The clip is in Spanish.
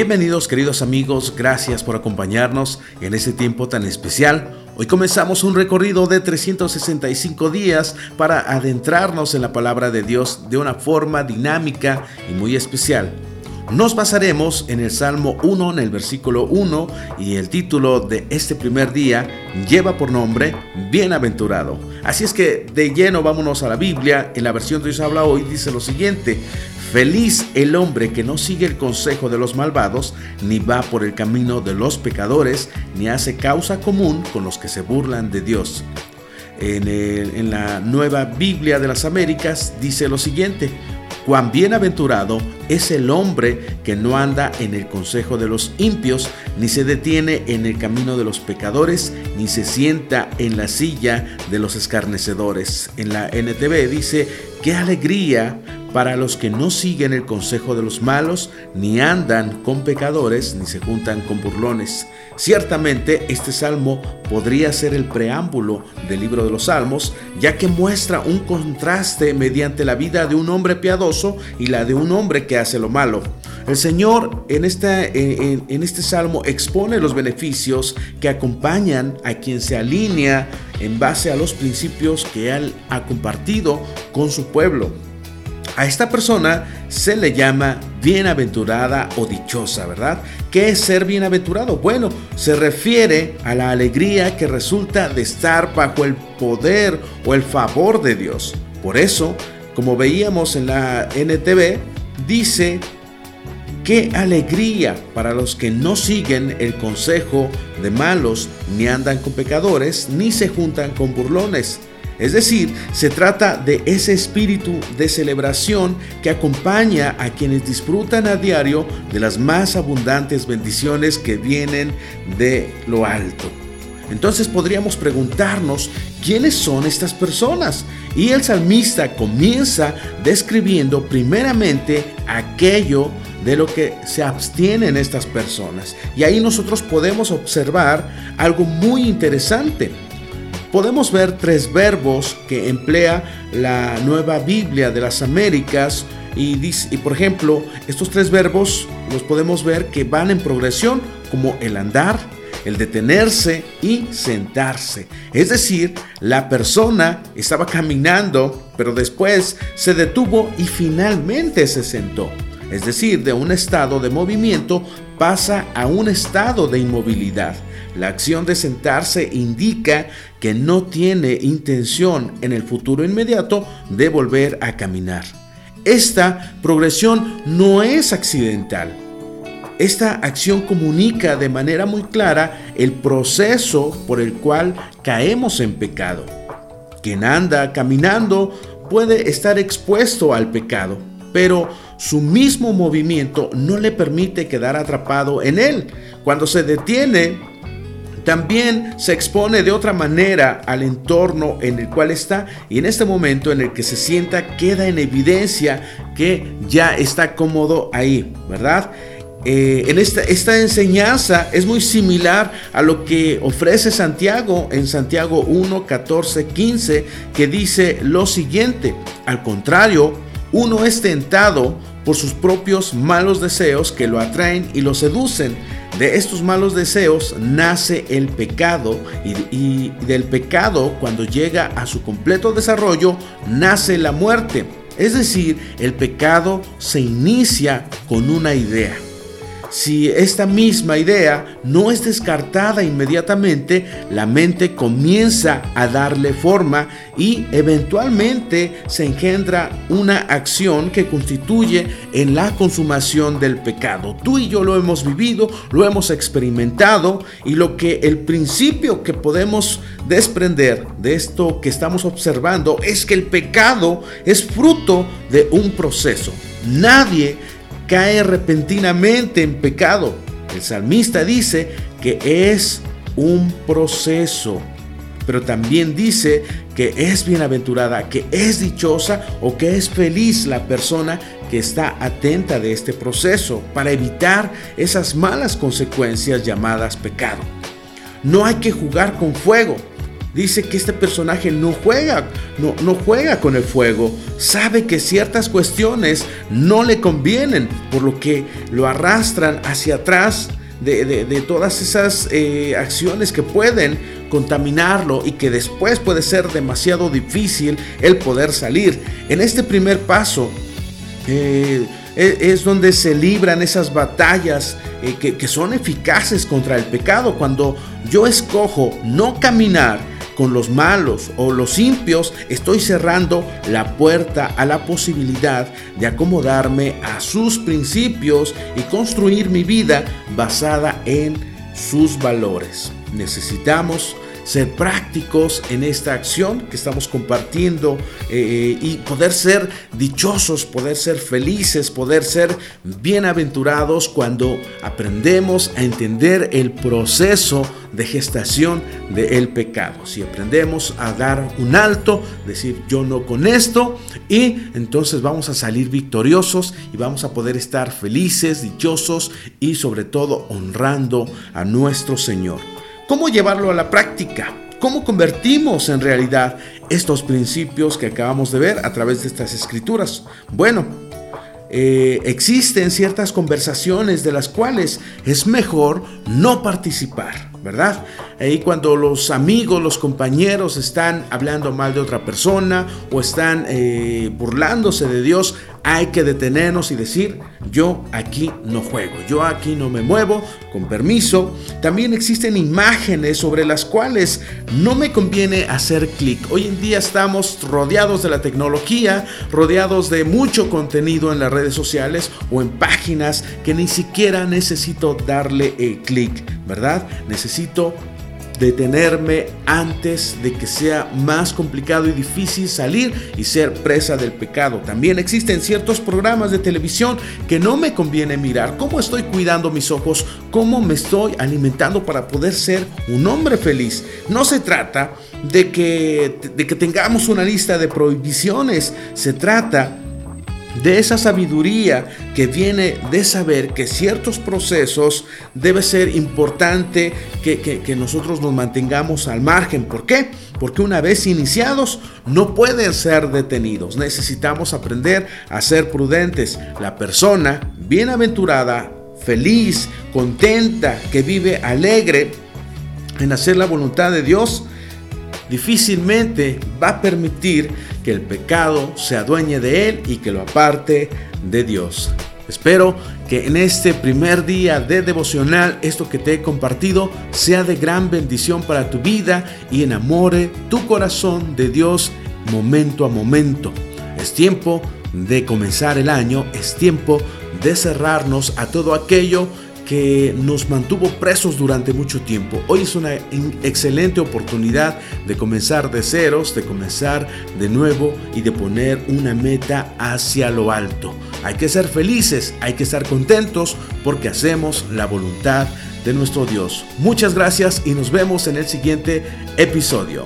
Bienvenidos queridos amigos, gracias por acompañarnos en este tiempo tan especial. Hoy comenzamos un recorrido de 365 días para adentrarnos en la palabra de Dios de una forma dinámica y muy especial. Nos basaremos en el Salmo 1, en el versículo 1, y el título de este primer día lleva por nombre Bienaventurado. Así es que de lleno vámonos a la Biblia. En la versión de Dios habla hoy dice lo siguiente, Feliz el hombre que no sigue el consejo de los malvados, ni va por el camino de los pecadores, ni hace causa común con los que se burlan de Dios. En, la nueva Biblia de las Américas dice lo siguiente, cuán bienaventurado es el hombre que no anda en el consejo de los impios, ni se detiene en el camino de los pecadores, ni se sienta en la silla de los escarnecedores. En la NTV dice, qué alegría para los que no siguen el consejo de los malos, ni andan con pecadores, ni se juntan con burlones. Ciertamente este salmo podría ser el preámbulo del libro de los salmos, ya que muestra un contraste mediante la vida de un hombre piadoso y la de un hombre que hace lo malo. El Señor en este, salmo expone los beneficios que acompañan a quien se alinea en base a los principios que Él ha compartido con su pueblo. A esta persona se le llama bienaventurada o dichosa, ¿verdad? ¿Qué es ser bienaventurado? Bueno, se refiere a la alegría que resulta de estar bajo el poder o el favor de Dios. Por eso, como veíamos en la NTV, dice, qué alegría para los que no siguen el consejo de malos, ni andan con pecadores, ni se juntan con burlones es decir, se trata de ese espíritu de celebración que acompaña a quienes disfrutan a diario de las más abundantes bendiciones que vienen de lo alto. Entonces podríamos preguntarnos quiénes son estas personas. Y el salmista comienza describiendo primeramente aquello de lo que se abstienen estas personas. Y ahí nosotros podemos observar algo muy interesante podemos ver tres verbos que emplea la nueva Biblia de las Américas y, y, por ejemplo, estos tres verbos los podemos ver que van en progresión como el andar, el detenerse y sentarse. Es decir, la persona estaba caminando, pero después se detuvo y finalmente se sentó. Es decir, de un estado de movimiento pasa a un estado de inmovilidad. La acción de sentarse indica que no tiene intención en el futuro inmediato de volver a caminar. Esta progresión no es accidental. Esta acción comunica de manera muy clara el proceso por el cual caemos en pecado. Quien anda caminando puede estar expuesto al pecado, pero su mismo movimiento no le permite quedar atrapado en él. Cuando se detiene, también se expone de otra manera al entorno en el cual está y en este momento en el que se sienta queda en evidencia que ya está cómodo ahí, ¿verdad? Eh, en esta, esta, enseñanza es muy similar a lo que ofrece Santiago en Santiago 1, 14, 15, que dice lo siguiente, al contrario, uno es tentado por sus propios malos deseos que lo atraen y lo seducen de estos malos deseos nace el pecado y, del pecado cuando llega a su completo desarrollo nace la muerte. Es decir, el pecado se inicia con una idea si esta misma idea no es descartada inmediatamente, la mente comienza a darle forma y eventualmente se engendra una acción que constituye en la consumación del pecado. Tú y yo lo hemos vivido, lo hemos experimentado y lo que el principio que podemos desprender de esto que estamos observando es que el pecado es fruto de un proceso. Nadie cae repentinamente en pecado. El salmista dice que es un proceso, pero también dice que es bienaventurada, que es dichosa o que es feliz la persona que está atenta de este proceso para evitar esas malas consecuencias llamadas pecado. No hay que jugar con fuego. Dice que este personaje no juega, no, no juega con el fuego, sabe que ciertas cuestiones no le convienen, por lo que lo arrastran hacia atrás de, todas esas eh, acciones que pueden contaminarlo y que después puede ser demasiado difícil el poder salir. En este primer paso, eh, e, es donde se libran esas batallas eh, que, que son eficaces contra el pecado. Cuando yo escojo no caminar con los malos o los impios, estoy cerrando la puerta a la posibilidad de acomodarme a sus principios y construir mi vida basada en sus valores. Necesitamos ser prácticos en esta acción que estamos compartiendo eh, y poder ser dichosos, poder ser felices, poder ser bienaventurados cuando aprendemos a entender el proceso de gestación del pecado. Si aprendemos a dar un alto, decir yo no con esto, y entonces vamos a salir victoriosos y vamos a poder estar felices, dichosos y sobre todo honrando a nuestro Señor. ¿Cómo llevarlo a la práctica? ¿Cómo convertimos en realidad estos principios que acabamos de ver a través de estas escrituras? Bueno, eh, existen ciertas conversaciones de las cuales es mejor no participar, ¿verdad? Ahí cuando los amigos, los compañeros están hablando mal de otra persona o están eh, burlándose de Dios, hay que detenernos y decir, yo aquí no juego, yo aquí no me muevo, con permiso. También existen imágenes sobre las cuales no me conviene hacer clic. Hoy en día estamos rodeados de la tecnología, rodeados de mucho contenido en las redes sociales o en páginas que ni siquiera necesito darle el clic, ¿verdad? Necesito detenerme antes de que sea más complicado y difícil salir y ser presa del pecado. También existen ciertos programas de televisión que no me conviene mirar. ¿Cómo estoy cuidando mis ojos? ¿Cómo me estoy alimentando para poder ser un hombre feliz? No se trata de que, de que tengamos una lista de prohibiciones. Se trata de esa sabiduría que viene de saber que ciertos procesos debe ser importante que, nosotros nos mantengamos al margen. ¿Por qué? Porque una vez iniciados no pueden ser detenidos. Necesitamos aprender a ser prudentes. La persona bienaventurada, feliz, contenta, que vive alegre en hacer la voluntad de Dios, difícilmente va a permitir que el pecado se adueñe de él y que lo aparte de Dios. Espero que en este primer día de devocional esto que te he compartido sea de gran bendición para tu vida y enamore tu corazón de Dios momento a momento. Es tiempo de comenzar el año, es tiempo de cerrarnos a todo aquello que nos mantuvo presos durante mucho tiempo. Hoy es una excelente oportunidad de comenzar de ceros, de comenzar de nuevo y de poner una meta hacia lo alto. Hay que ser felices, hay que estar contentos porque hacemos la voluntad de nuestro Dios. Muchas gracias y nos vemos en el siguiente episodio.